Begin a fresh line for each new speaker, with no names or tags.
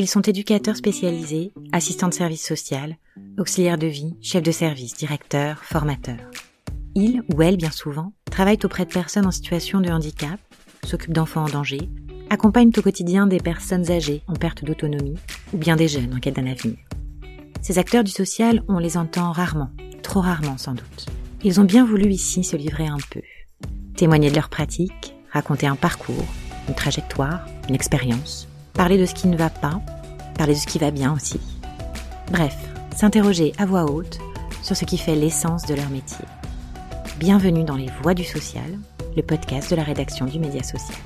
Ils sont éducateurs spécialisés, assistants de service social, auxiliaires de vie, chefs de service, directeurs, formateurs. Ils, ou elles bien souvent, travaillent auprès de personnes en situation de handicap, s'occupent d'enfants en danger, accompagnent au quotidien des personnes âgées en perte d'autonomie ou bien des jeunes en quête d'un avenir. Ces acteurs du social, on les entend rarement, trop rarement sans doute. Ils ont bien voulu ici se livrer un peu, témoigner de leurs pratiques, raconter un parcours, une trajectoire, une expérience, parler de ce qui ne va pas, parler de ce qui va bien aussi. Bref, s'interroger à voix haute sur ce qui fait l'essence de leur métier. Bienvenue dans Les Voix du Social, le podcast de la rédaction du Média Social.